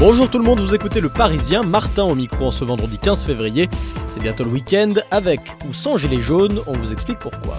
Bonjour tout le monde, vous écoutez Le Parisien, Martin au micro en ce vendredi 15 février. C'est bientôt le week-end, avec ou sans gilet jaune, on vous explique pourquoi.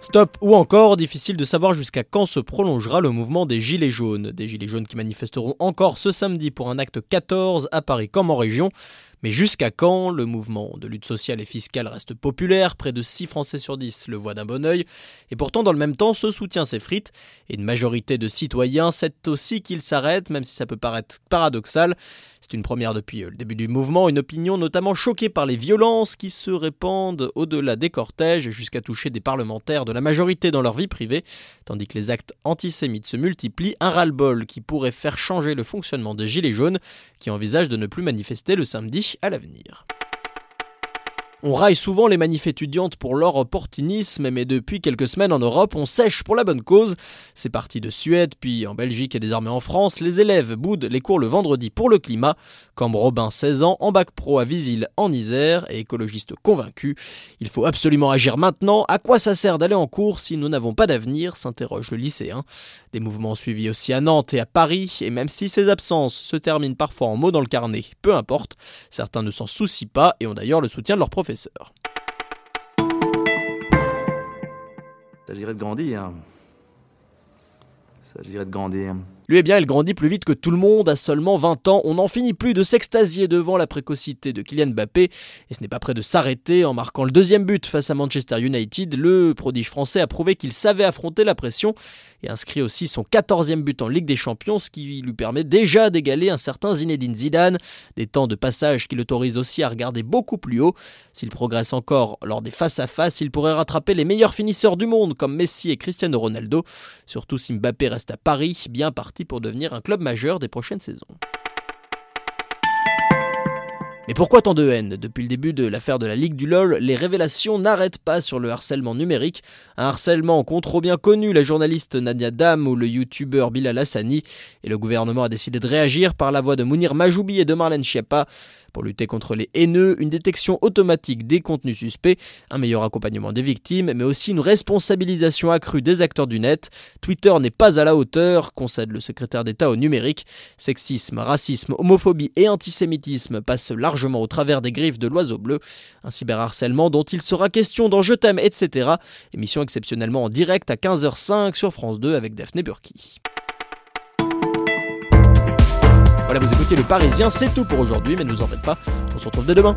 Stop ou encore, difficile de savoir jusqu'à quand se prolongera le mouvement des Gilets jaunes. Des Gilets jaunes qui manifesteront encore ce samedi pour un acte 14 à Paris comme en région. Mais jusqu'à quand le mouvement de lutte sociale et fiscale reste populaire Près de 6 Français sur 10 le voient d'un bon oeil. Et pourtant, dans le même temps, ce soutien s'effrite. Et une majorité de citoyens sait aussi qu'il s'arrête, même si ça peut paraître paradoxal. C'est une première depuis euh, le début du mouvement, une opinion notamment choquée par les violences qui se répandent au-delà des cortèges jusqu'à toucher des parlementaires de la majorité dans leur vie privée, tandis que les actes antisémites se multiplient, un ras-le-bol qui pourrait faire changer le fonctionnement des Gilets jaunes, qui envisagent de ne plus manifester le samedi à l'avenir. On raille souvent les manifs étudiantes pour leur opportunisme, mais depuis quelques semaines en Europe, on sèche pour la bonne cause. C'est parti de Suède, puis en Belgique et désormais en France. Les élèves boudent les cours le vendredi pour le climat, comme Robin, 16 ans, en bac pro à Visil en Isère, et écologiste convaincu. Il faut absolument agir maintenant. À quoi ça sert d'aller en cours si nous n'avons pas d'avenir s'interroge le lycéen. Des mouvements suivis aussi à Nantes et à Paris, et même si ces absences se terminent parfois en mots dans le carnet, peu importe, certains ne s'en soucient pas et ont d'ailleurs le soutien de leurs professeurs. Il s'agirait de grandir. Il s'agirait de grandir. Lui, eh bien, il grandit plus vite que tout le monde. À seulement 20 ans, on n'en finit plus de s'extasier devant la précocité de Kylian Mbappé. Et ce n'est pas près de s'arrêter. En marquant le deuxième but face à Manchester United, le prodige français a prouvé qu'il savait affronter la pression et inscrit aussi son 14e but en Ligue des Champions, ce qui lui permet déjà d'égaler un certain Zinedine Zidane. Des temps de passage qui l'autorisent aussi à regarder beaucoup plus haut. S'il progresse encore lors des face-à-face, il pourrait rattraper les meilleurs finisseurs du monde comme Messi et Cristiano Ronaldo. Surtout si Mbappé reste à Paris, bien parti pour devenir un club majeur des prochaines saisons. Mais pourquoi tant de haine? Depuis le début de l'affaire de la Ligue du LOL, les révélations n'arrêtent pas sur le harcèlement numérique. Un harcèlement qu'ont trop bien connu la journaliste Nadia Dam ou le youtubeur Bilal Hassani. Et le gouvernement a décidé de réagir par la voix de Mounir Majoubi et de Marlène Schiappa. Pour lutter contre les haineux, une détection automatique des contenus suspects, un meilleur accompagnement des victimes, mais aussi une responsabilisation accrue des acteurs du net. Twitter n'est pas à la hauteur, concède le secrétaire d'État au numérique. Sexisme, racisme, homophobie et antisémitisme passent au travers des griffes de l'oiseau bleu. Un cyberharcèlement dont il sera question dans Je t'aime, etc. Émission exceptionnellement en direct à 15h05 sur France 2 avec Daphné Burki. Voilà, vous écoutez Le Parisien, c'est tout pour aujourd'hui, mais ne vous en faites pas, on se retrouve dès demain.